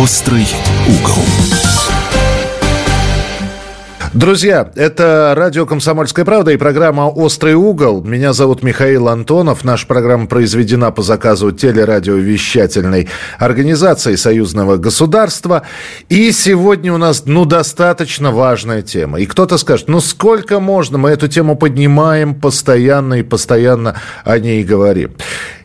Острый угол. Друзья, это радио «Комсомольская правда» и программа «Острый угол». Меня зовут Михаил Антонов. Наша программа произведена по заказу телерадиовещательной организации Союзного государства. И сегодня у нас, ну, достаточно важная тема. И кто-то скажет, ну, сколько можно? Мы эту тему поднимаем постоянно и постоянно о ней говорим.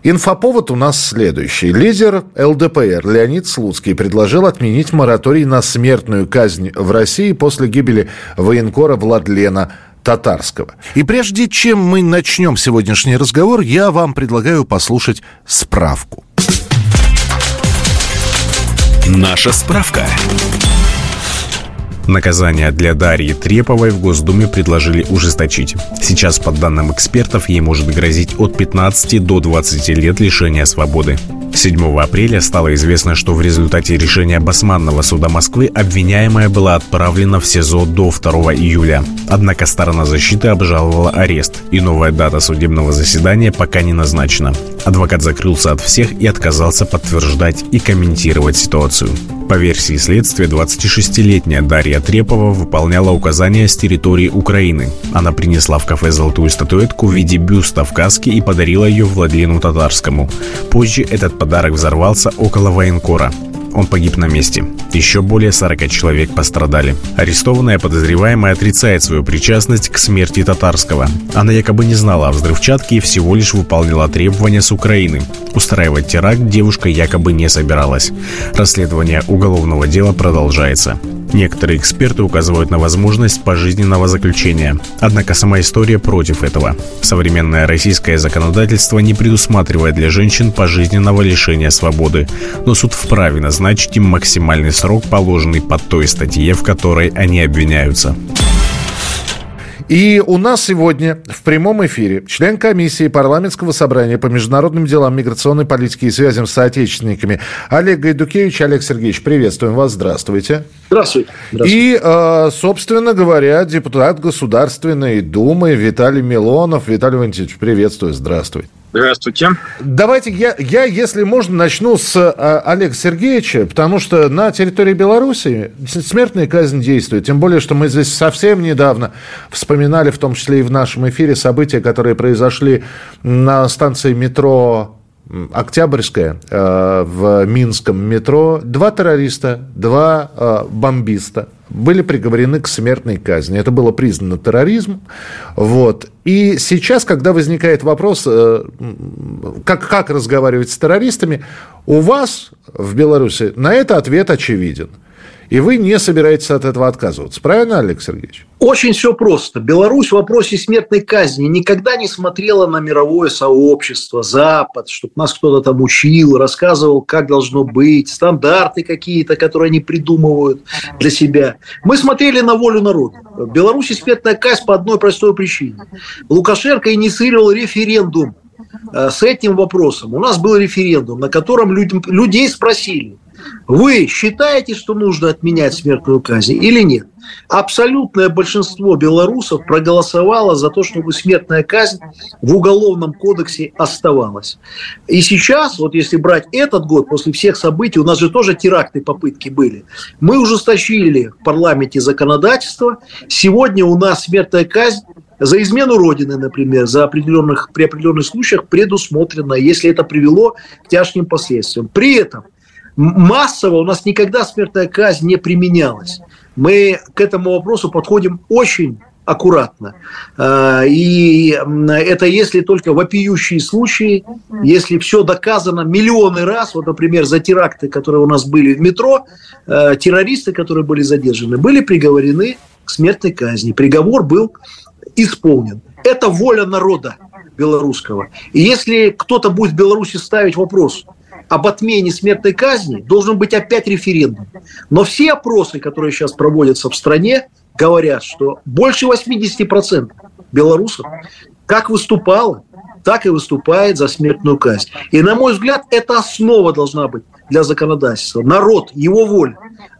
Инфоповод у нас следующий. Лидер ЛДПР Леонид Слуцкий предложил отменить мораторий на смертную казнь в России после гибели военкора Владлена Татарского. И прежде чем мы начнем сегодняшний разговор, я вам предлагаю послушать справку. Наша справка. Наказание для Дарьи Треповой в Госдуме предложили ужесточить. Сейчас, по данным экспертов, ей может грозить от 15 до 20 лет лишения свободы. 7 апреля стало известно, что в результате решения Басманного суда Москвы обвиняемая была отправлена в СИЗО до 2 июля. Однако сторона защиты обжаловала арест, и новая дата судебного заседания пока не назначена. Адвокат закрылся от всех и отказался подтверждать и комментировать ситуацию. По версии следствия, 26-летняя Дарья Трепова выполняла указания с территории Украины. Она принесла в кафе золотую статуэтку в виде бюста в каске и подарила ее Владлену Татарскому. Позже этот подарок взорвался около военкора. Он погиб на месте. Еще более 40 человек пострадали. Арестованная подозреваемая отрицает свою причастность к смерти Татарского. Она якобы не знала о взрывчатке и всего лишь выполнила требования с Украины. Устраивать теракт девушка якобы не собиралась. Расследование уголовного дела продолжается. Некоторые эксперты указывают на возможность пожизненного заключения. Однако сама история против этого. Современное российское законодательство не предусматривает для женщин пожизненного лишения свободы. Но суд вправе назначить им максимальный срок, положенный под той статье, в которой они обвиняются. И у нас сегодня в прямом эфире член комиссии парламентского собрания по международным делам, миграционной политике и связям с соотечественниками Олег Гайдукевич. Олег Сергеевич, приветствуем вас. Здравствуйте. Здравствуйте. Здравствуйте. И, э, собственно говоря, депутат Государственной Думы Виталий Милонов. Виталий Валентинович, приветствую. Здравствуйте. Здравствуйте. Давайте я, я, если можно, начну с а, Олега Сергеевича, потому что на территории Беларуси смертная казнь действует. Тем более, что мы здесь совсем недавно вспоминали, в том числе и в нашем эфире, события, которые произошли на станции метро Октябрьская э, в Минском метро. Два террориста, два э, бомбиста были приговорены к смертной казни. Это было признано терроризмом. Вот. И сейчас, когда возникает вопрос, э, как, как разговаривать с террористами, у вас в Беларуси на это ответ очевиден – и вы не собираетесь от этого отказываться. Правильно, Олег Сергеевич? Очень все просто. Беларусь в вопросе смертной казни никогда не смотрела на мировое сообщество, Запад, чтобы нас кто-то там учил, рассказывал, как должно быть, стандарты какие-то, которые они придумывают для себя. Мы смотрели на волю народа. В Беларуси смертная казнь по одной простой причине. Лукашенко инициировал референдум э, с этим вопросом. У нас был референдум, на котором людей спросили, вы считаете, что нужно отменять смертную казнь или нет? Абсолютное большинство белорусов проголосовало за то, чтобы смертная казнь в Уголовном кодексе оставалась. И сейчас, вот если брать этот год, после всех событий, у нас же тоже теракты попытки были, мы ужесточили в парламенте законодательство. Сегодня у нас смертная казнь за измену Родины, например, за определенных, при определенных случаях предусмотрена, если это привело к тяжким последствиям. При этом массово у нас никогда смертная казнь не применялась. Мы к этому вопросу подходим очень аккуратно. А, и это если только вопиющие случаи, если все доказано миллионы раз, вот, например, за теракты, которые у нас были в метро, а, террористы, которые были задержаны, были приговорены к смертной казни. Приговор был исполнен. Это воля народа белорусского. И если кто-то будет в Беларуси ставить вопрос, об отмене смертной казни должен быть опять референдум. Но все опросы, которые сейчас проводятся в стране, говорят, что больше 80% белорусов как выступало, так и выступает за смертную казнь. И, на мой взгляд, это основа должна быть для законодательства. Народ, его воля,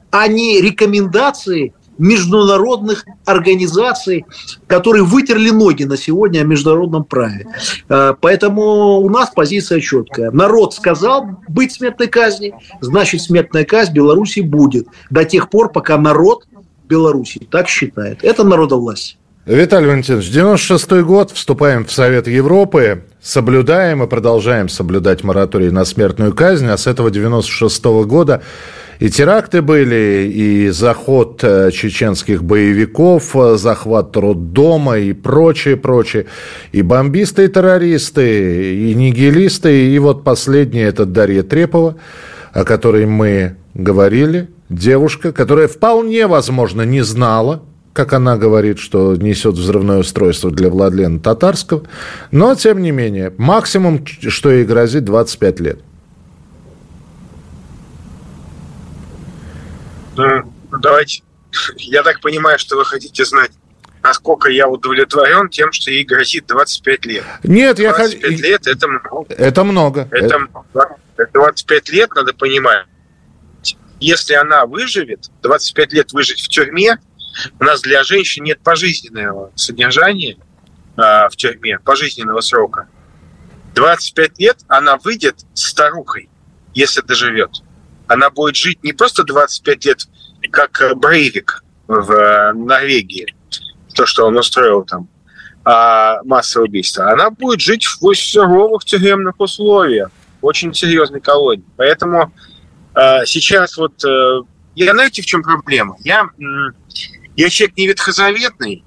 а не рекомендации международных организаций, которые вытерли ноги на сегодня о международном праве. Э, поэтому у нас позиция четкая. Народ сказал быть смертной казни, значит смертная казнь Беларуси будет до тех пор, пока народ Беларуси так считает. Это народовластие. Виталий Валентинович, 96 год, вступаем в Совет Европы, соблюдаем и продолжаем соблюдать мораторий на смертную казнь, а с этого 96 года и теракты были, и заход э, чеченских боевиков, э, захват роддома и прочее, прочее. И бомбисты, и террористы, и нигилисты. И вот последняя это Дарья Трепова, о которой мы говорили. Девушка, которая вполне возможно не знала, как она говорит, что несет взрывное устройство для Владлена Татарского. Но, тем не менее, максимум, что ей грозит, 25 лет. Ну, давайте. Я так понимаю, что вы хотите знать, насколько я удовлетворен тем, что ей грозит 25 лет. Нет, 25 я хочу... 25 лет – это много. Это много. Это, это... 25 лет, надо понимать. Если она выживет, 25 лет выжить в тюрьме, у нас для женщин нет пожизненного содержания а, в тюрьме, пожизненного срока. 25 лет она выйдет старухой, если доживет она будет жить не просто 25 лет, как э, Брейвик в э, Норвегии, то, что он устроил там, а массовое убийство. Она будет жить в суровых тюремных условиях, очень серьезной колонии. Поэтому э, сейчас вот... Э, я знаете, в чем проблема? Я, я человек не ветхозаветный,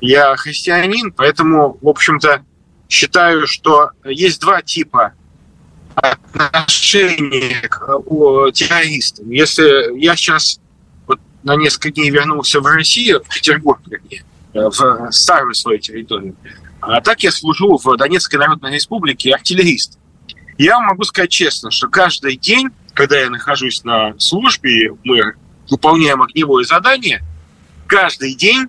я христианин, поэтому, в общем-то, считаю, что есть два типа отношение к террористам. Если я сейчас вот на несколько дней вернулся в Россию, в Петербург, вернее, в старую свою территорию, а так я служу в Донецкой Народной Республике артиллерист. Я вам могу сказать честно, что каждый день, когда я нахожусь на службе, мы выполняем огневое задание, каждый день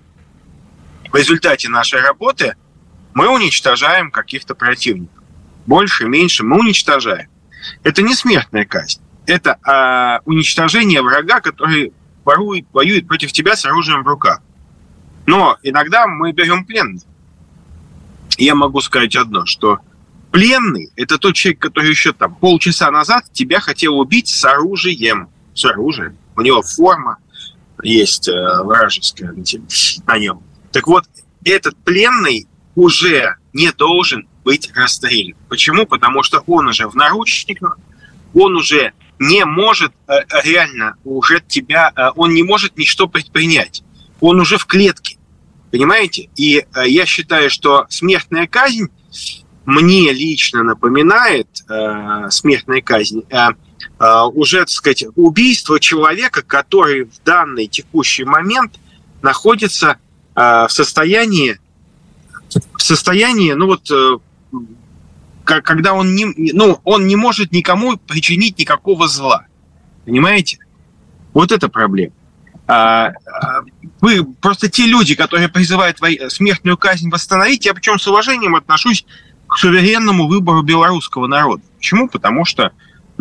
в результате нашей работы мы уничтожаем каких-то противников больше, меньше, мы уничтожаем. Это не смертная казнь. Это а, уничтожение врага, который ворует, воюет против тебя с оружием в руках. Но иногда мы берем пленных. Я могу сказать одно, что пленный – это тот человек, который еще там полчаса назад тебя хотел убить с оружием. С оружием. У него форма есть э, вражеская на нем. Так вот, этот пленный уже не должен быть расстрелян. Почему? Потому что он уже в наручниках, он уже не может э, реально уже тебя, э, он не может ничто предпринять. Он уже в клетке. Понимаете? И я считаю, что смертная казнь мне лично напоминает э, смертная казнь э, уже, так сказать, убийство человека, который в данный текущий момент находится э, в состоянии в состоянии, ну вот когда он не, ну, он не может никому причинить никакого зла. Понимаете? Вот это проблема. А, а, вы просто те люди, которые призывают смертную казнь восстановить, я причем с уважением отношусь к суверенному выбору белорусского народа. Почему? Потому что,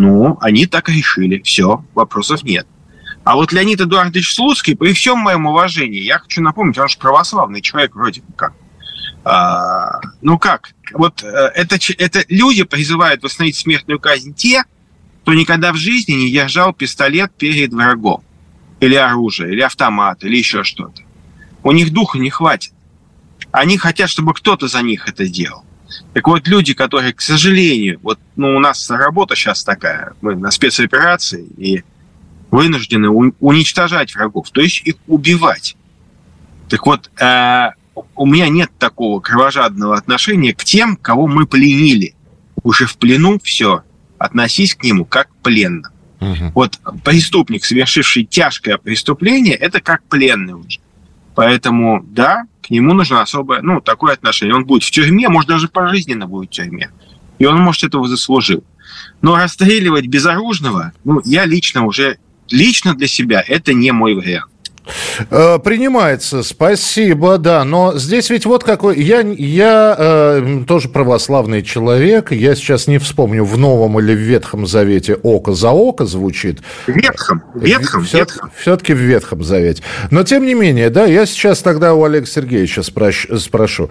ну, они так решили. Все, вопросов нет. А вот Леонид Эдуардович Слуцкий, при всем моем уважении, я хочу напомнить, он же православный человек вроде как. А, ну как? Вот э, это, это люди призывают восстановить смертную казнь те, кто никогда в жизни не держал пистолет перед врагом. Или оружие, или автомат, или еще что-то. У них духа не хватит. Они хотят, чтобы кто-то за них это делал. Так вот, люди, которые, к сожалению, вот ну, у нас работа сейчас такая, мы на спецоперации, и вынуждены уничтожать врагов, то есть их убивать. Так вот, э, у меня нет такого кровожадного отношения к тем, кого мы пленили. Уже в плену все, относись к нему как к пленному. Угу. Вот преступник, совершивший тяжкое преступление, это как пленный уже. Поэтому, да, к нему нужно особое, ну, такое отношение. Он будет в тюрьме, может, даже пожизненно будет в тюрьме. И он, может, этого заслужил. Но расстреливать безоружного, ну, я лично уже, лично для себя, это не мой вариант. Э, принимается, спасибо, да. Но здесь ведь вот какой... Я, я э, тоже православный человек. Я сейчас не вспомню, в Новом или в Ветхом Завете око за око звучит. Ветхом. Ветхом, Все, Ветхом. Все-таки в Ветхом Завете. Но, тем не менее, да, я сейчас тогда у Олега Сергеевича спрощ, спрошу.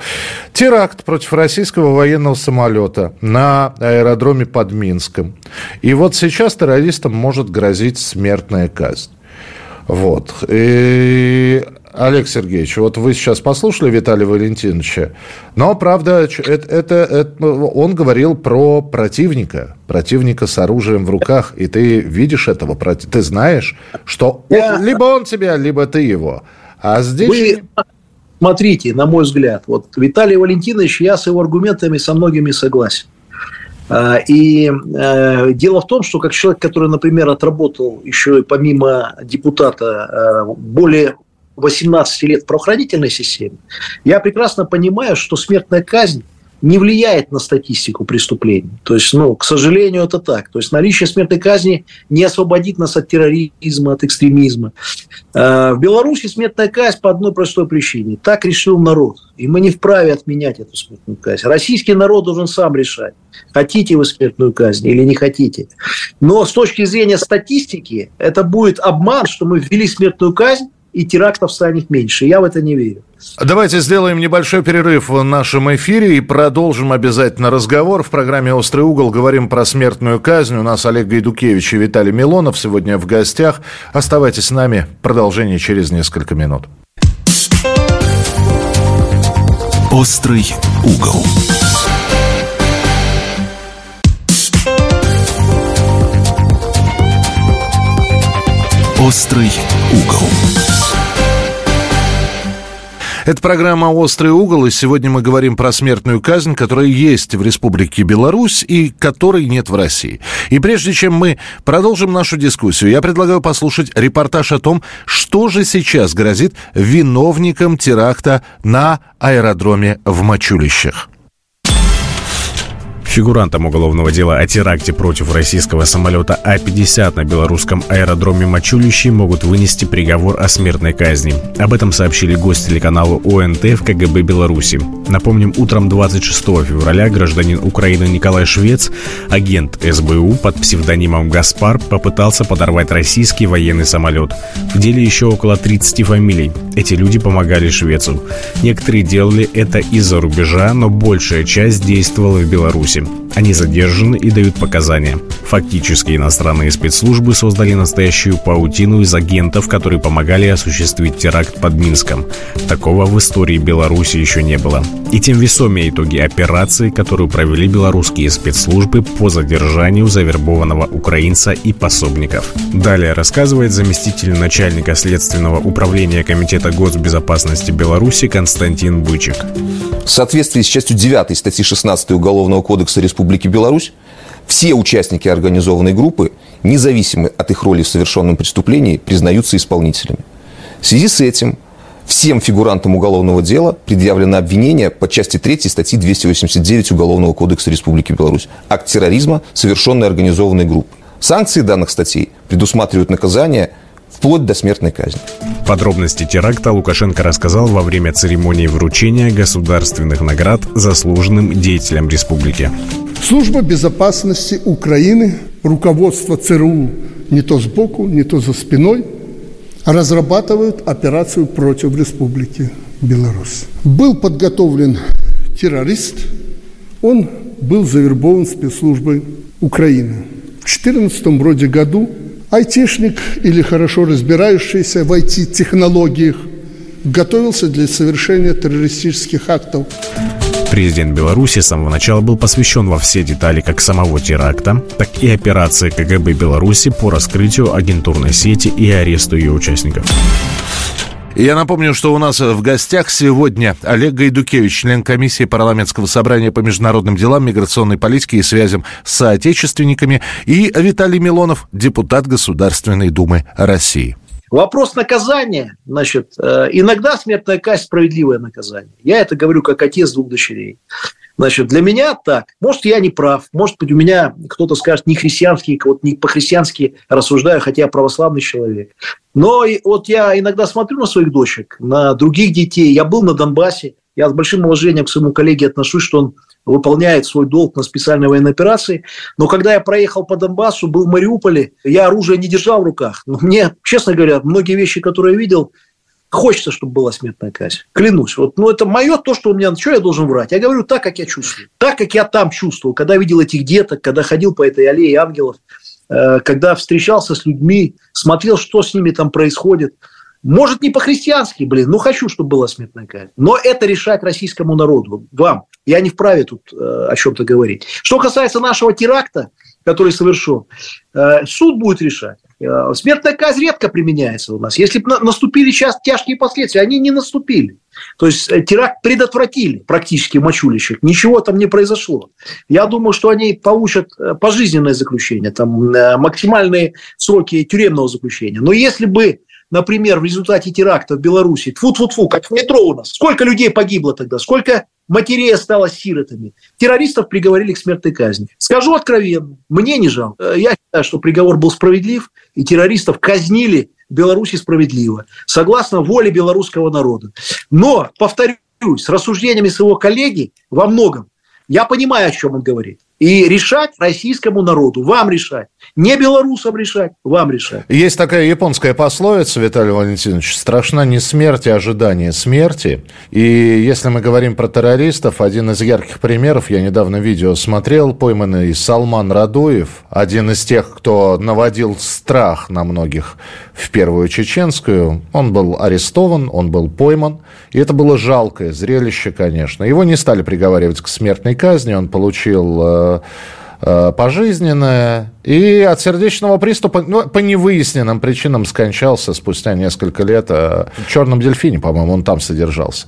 Теракт против российского военного самолета на аэродроме под Минском. И вот сейчас террористам может грозить смертная казнь. Вот. И Олег Сергеевич, вот вы сейчас послушали Виталия Валентиновича, но, правда, это, это, это, он говорил про противника, противника с оружием в руках, и ты видишь этого, ты знаешь, что Я... либо он тебя, либо ты его. А здесь... Вы... Смотрите, на мой взгляд, вот Виталий Валентинович, я с его аргументами со многими согласен. А, и э, дело в том, что как человек, который, например, отработал еще и помимо депутата э, более 18 лет в правоохранительной системе, я прекрасно понимаю, что смертная казнь не влияет на статистику преступлений. То есть, ну, к сожалению, это так. То есть, наличие смертной казни не освободит нас от терроризма, от экстремизма. А, в Беларуси смертная казнь по одной простой причине. Так решил народ. И мы не вправе отменять эту смертную казнь. Российский народ должен сам решать, хотите вы смертную казнь или не хотите. Но с точки зрения статистики, это будет обман, что мы ввели смертную казнь, и терактов станет меньше. Я в это не верю. Давайте сделаем небольшой перерыв в нашем эфире и продолжим обязательно разговор. В программе «Острый угол» говорим про смертную казнь. У нас Олег Гайдукевич и Виталий Милонов сегодня в гостях. Оставайтесь с нами. Продолжение через несколько минут. «Острый угол». «Острый угол». Это программа «Острый угол», и сегодня мы говорим про смертную казнь, которая есть в Республике Беларусь и которой нет в России. И прежде чем мы продолжим нашу дискуссию, я предлагаю послушать репортаж о том, что же сейчас грозит виновникам теракта на аэродроме в Мачулищах. Фигурантам уголовного дела о теракте против российского самолета А-50 на белорусском аэродроме Мачулищи могут вынести приговор о смертной казни. Об этом сообщили гость телеканала ОНТ в КГБ Беларуси. Напомним, утром 26 февраля гражданин Украины Николай Швец, агент СБУ под псевдонимом Гаспар, попытался подорвать российский военный самолет. В деле еще около 30 фамилий. Эти люди помогали Швецу. Некоторые делали это из-за рубежа, но большая часть действовала в Беларуси. Они задержаны и дают показания. Фактически иностранные спецслужбы создали настоящую паутину из агентов, которые помогали осуществить теракт под Минском. Такого в истории Беларуси еще не было. И тем весомее итоги операции, которую провели белорусские спецслужбы по задержанию завербованного украинца и пособников. Далее рассказывает заместитель начальника Следственного управления Комитета госбезопасности Беларуси Константин Бычек. В соответствии с частью 9 статьи 16 Уголовного кодекса Республики Беларусь, все участники организованной группы, независимо от их роли в совершенном преступлении, признаются исполнителями. В связи с этим всем фигурантам уголовного дела предъявлено обвинение по части 3 статьи 289 Уголовного кодекса Республики Беларусь. Акт терроризма, совершенный организованной группой. Санкции данных статей предусматривают наказание вплоть до смертной казни. Подробности теракта Лукашенко рассказал во время церемонии вручения государственных наград заслуженным деятелям республики. Служба безопасности Украины, руководство ЦРУ не то сбоку, не то за спиной разрабатывают операцию против Республики Беларусь. Был подготовлен террорист, он был завербован спецслужбой Украины. В 2014 вроде году айтишник или хорошо разбирающийся в IT-технологиях готовился для совершения террористических актов. Президент Беларуси с самого начала был посвящен во все детали как самого теракта, так и операции КГБ Беларуси по раскрытию агентурной сети и аресту ее участников. Я напомню, что у нас в гостях сегодня Олег Гайдукевич, член комиссии парламентского собрания по международным делам, миграционной политике и связям с соотечественниками, и Виталий Милонов, депутат Государственной Думы России. Вопрос наказания, значит, э, иногда смертная казнь – справедливое наказание. Я это говорю как отец двух дочерей. Значит, для меня так. Может, я не прав. Может быть, у меня кто-то скажет не христианский, вот не по-христиански рассуждаю, хотя я православный человек. Но вот я иногда смотрю на своих дочек, на других детей. Я был на Донбассе. Я с большим уважением к своему коллеге отношусь, что он выполняет свой долг на специальной военной операции. Но когда я проехал по Донбассу, был в Мариуполе, я оружие не держал в руках. Но мне, честно говоря, многие вещи, которые я видел, хочется, чтобы была смертная казнь. Клянусь. Вот, ну, это мое то, что у меня... Что я должен врать? Я говорю так, как я чувствую. Так, как я там чувствовал. Когда видел этих деток, когда ходил по этой аллее ангелов, э, когда встречался с людьми, смотрел, что с ними там происходит – может, не по-христиански, блин, но хочу, чтобы была смертная казнь. Но это решать российскому народу, вам. Я не вправе тут э, о чем-то говорить. Что касается нашего теракта, который совершен, э, суд будет решать. Э, смертная казнь редко применяется у нас. Если бы наступили сейчас тяжкие последствия, они не наступили. То есть э, теракт предотвратили практически мочулищек. Ничего там не произошло. Я думаю, что они получат э, пожизненное заключение, там максимальные сроки тюремного заключения. Но если бы например, в результате теракта в Беларуси, тфу тфу тфу как в метро у нас, сколько людей погибло тогда, сколько матерей осталось сиротами. Террористов приговорили к смертной казни. Скажу откровенно, мне не жалко. Я считаю, что приговор был справедлив, и террористов казнили в Беларуси справедливо, согласно воле белорусского народа. Но, повторюсь, с рассуждениями своего коллеги во многом я понимаю, о чем он говорит. И решать российскому народу, вам решать. Не белорусам решать, вам решать. Есть такая японская пословица, Виталий Валентинович, страшна не смерть, а ожидание смерти. И если мы говорим про террористов, один из ярких примеров, я недавно видео смотрел, пойманный Салман Радуев, один из тех, кто наводил страх на многих в первую чеченскую, он был арестован, он был пойман. И это было жалкое зрелище, конечно. Его не стали приговаривать к смертной казни, он получил э, пожизненное. И от сердечного приступа, ну, по невыясненным причинам скончался спустя несколько лет. Э, в «Черном дельфине», по-моему, он там содержался.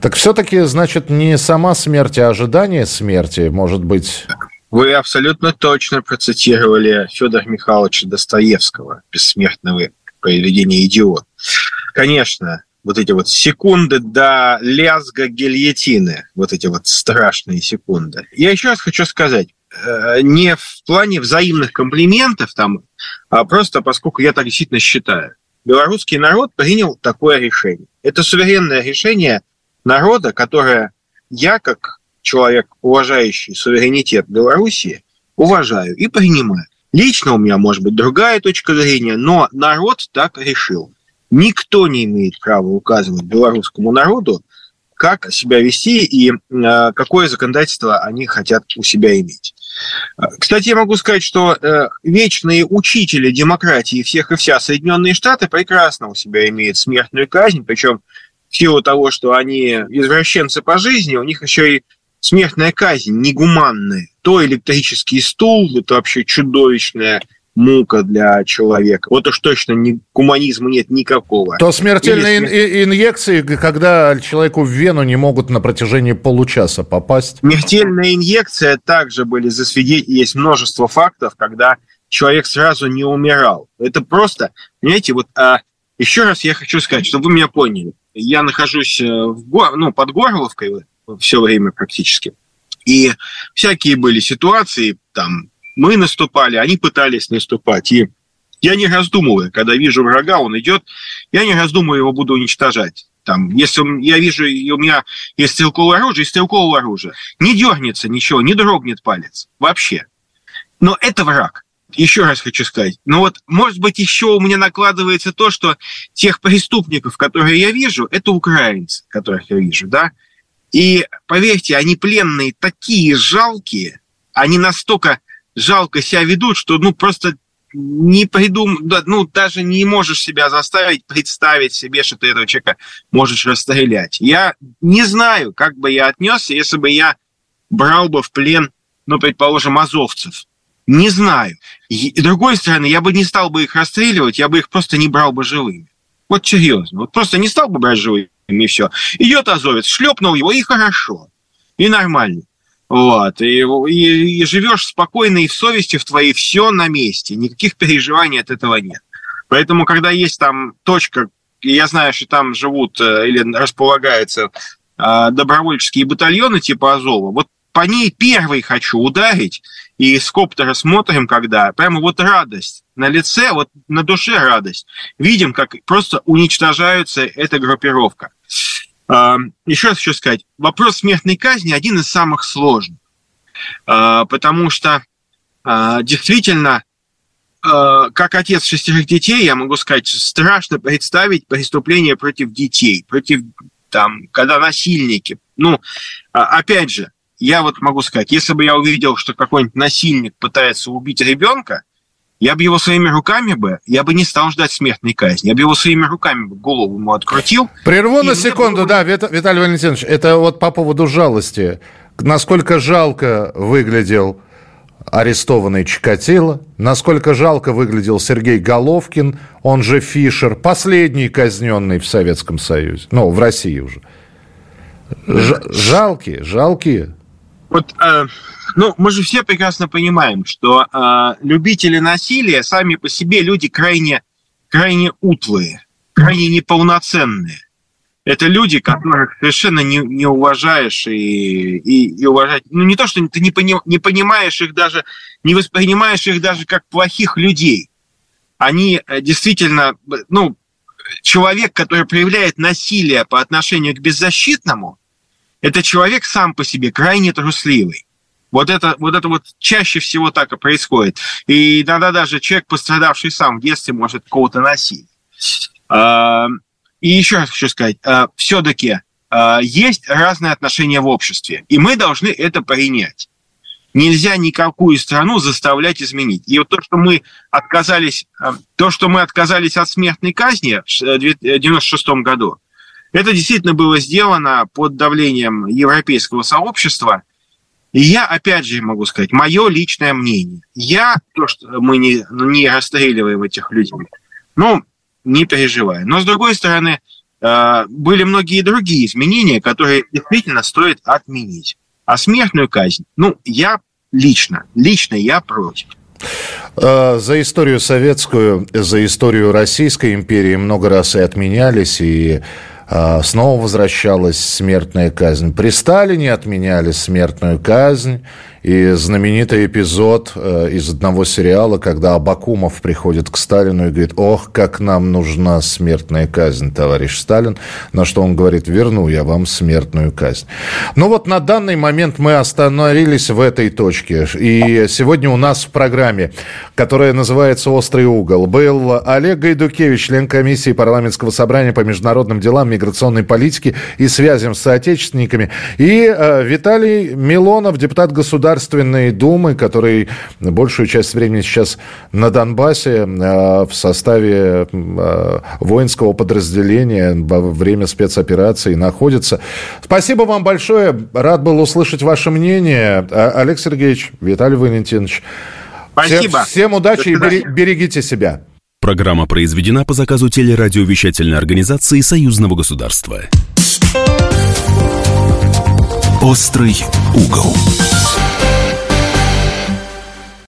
Так все-таки, значит, не сама смерть, а ожидание смерти, может быть... Вы абсолютно точно процитировали Федора Михайловича Достоевского, бессмертного произведения «Идиот». Конечно, вот эти вот секунды до лязга гильотины, вот эти вот страшные секунды. Я еще раз хочу сказать, э, не в плане взаимных комплиментов там, а просто поскольку я так действительно считаю. Белорусский народ принял такое решение. Это суверенное решение народа, которое я, как человек, уважающий суверенитет Белоруссии, уважаю и принимаю. Лично у меня может быть другая точка зрения, но народ так решил. Никто не имеет права указывать белорусскому народу, как себя вести и э, какое законодательство они хотят у себя иметь. Кстати, я могу сказать, что э, вечные учители демократии всех и вся Соединенные Штаты прекрасно у себя имеют смертную казнь, причем в силу того, что они извращенцы по жизни, у них еще и смертная казнь негуманная. То электрический стул, это вообще чудовищная мука для человека. Вот уж точно ни, гуманизма нет никакого. То смертельные Или... инъекции, когда человеку в вену не могут на протяжении получаса попасть. Смертельная инъекция также были засвидетельствованы. Есть множество фактов, когда человек сразу не умирал. Это просто, понимаете, вот а, еще раз я хочу сказать, чтобы вы меня поняли. Я нахожусь э, в гор, ну, под Горловкой все время практически. И всякие были ситуации, там, мы наступали, они пытались наступать. И я не раздумываю, когда вижу врага, он идет, я не раздумываю, его буду уничтожать. Там, если я вижу, у меня есть стрелковое оружие, есть стрелковое оружие. Не дернется ничего, не дрогнет палец. Вообще. Но это враг. Еще раз хочу сказать. Но вот, может быть, еще у меня накладывается то, что тех преступников, которые я вижу, это украинцы, которых я вижу, да. И поверьте, они пленные такие жалкие, они настолько жалко себя ведут, что ну просто не придум, ну даже не можешь себя заставить представить себе, что ты этого человека можешь расстрелять. Я не знаю, как бы я отнесся, если бы я брал бы в плен, ну, предположим, азовцев. Не знаю. И, с другой стороны, я бы не стал бы их расстреливать, я бы их просто не брал бы живыми. Вот серьезно. Вот просто не стал бы брать живыми, и все. Идет азовец, шлепнул его, и хорошо. И нормально. Вот, и, и, и живешь спокойно и в совести в твоей все на месте, никаких переживаний от этого нет. Поэтому, когда есть там точка, я знаю, что там живут э, или располагаются э, добровольческие батальоны типа Азова, вот по ней первый хочу ударить, и с коптера смотрим, когда прямо вот радость на лице, вот на душе радость. Видим, как просто уничтожается эта группировка. А, еще раз хочу сказать, вопрос смертной казни один из самых сложных, а, потому что а, действительно, как отец шестерых детей, я могу сказать, страшно представить преступление против детей, против там, когда насильники. Ну, опять же, я вот могу сказать, если бы я увидел, что какой-нибудь насильник пытается убить ребенка, я бы его своими руками бы, я бы не стал ждать смертной казни, я бы его своими руками бы голову ему открутил. Прерву на секунду, было... да, Виталий Валентинович, это вот по поводу жалости. Насколько жалко выглядел арестованный Чикатило, насколько жалко выглядел Сергей Головкин, он же Фишер, последний казненный в Советском Союзе, ну, в России уже. Ж- жалкие, жалкие. Вот, э, ну, мы же все прекрасно понимаем, что э, любители насилия сами по себе люди крайне, крайне утлые, крайне неполноценные. Это люди, которых совершенно не, не уважаешь и, и, и уважать. Ну, не то, что ты не, пони, не понимаешь их даже, не воспринимаешь их даже как плохих людей. Они э, действительно, ну, человек, который проявляет насилие по отношению к беззащитному – это человек сам по себе крайне трусливый. Вот это, вот это вот чаще всего так и происходит. И иногда даже человек, пострадавший сам в детстве, может кого-то носить. А, и еще раз хочу сказать, а, все-таки а, есть разные отношения в обществе, и мы должны это принять. Нельзя никакую страну заставлять изменить. И вот то, что мы отказались, то, что мы отказались от смертной казни в 1996 году, это действительно было сделано под давлением европейского сообщества. И я, опять же, могу сказать, мое личное мнение. Я, то, что мы не, не расстреливаем этих людей, ну, не переживаю. Но, с другой стороны, э, были многие другие изменения, которые действительно стоит отменить. А смертную казнь, ну, я лично, лично я против. Э, за историю советскую, за историю Российской империи много раз и отменялись, и снова возвращалась смертная казнь. При Сталине отменяли смертную казнь. И знаменитый эпизод э, из одного сериала, когда Абакумов приходит к Сталину и говорит, ох, как нам нужна смертная казнь, товарищ Сталин. На что он говорит, верну я вам смертную казнь. Ну вот на данный момент мы остановились в этой точке. И сегодня у нас в программе, которая называется «Острый угол», был Олег Гайдукевич, член комиссии парламентского собрания по международным делам, миграционной политике и связям с соотечественниками, и э, Виталий Милонов, депутат государства Государственной Думы, который большую часть времени сейчас на Донбассе э, в составе э, воинского подразделения во время спецоперации находится. Спасибо вам большое. Рад был услышать ваше мнение. А, Олег Сергеевич, Виталий Валентинович. Спасибо. Всем, всем удачи и берегите себя. Программа произведена по заказу телерадиовещательной организации Союзного государства. Острый угол.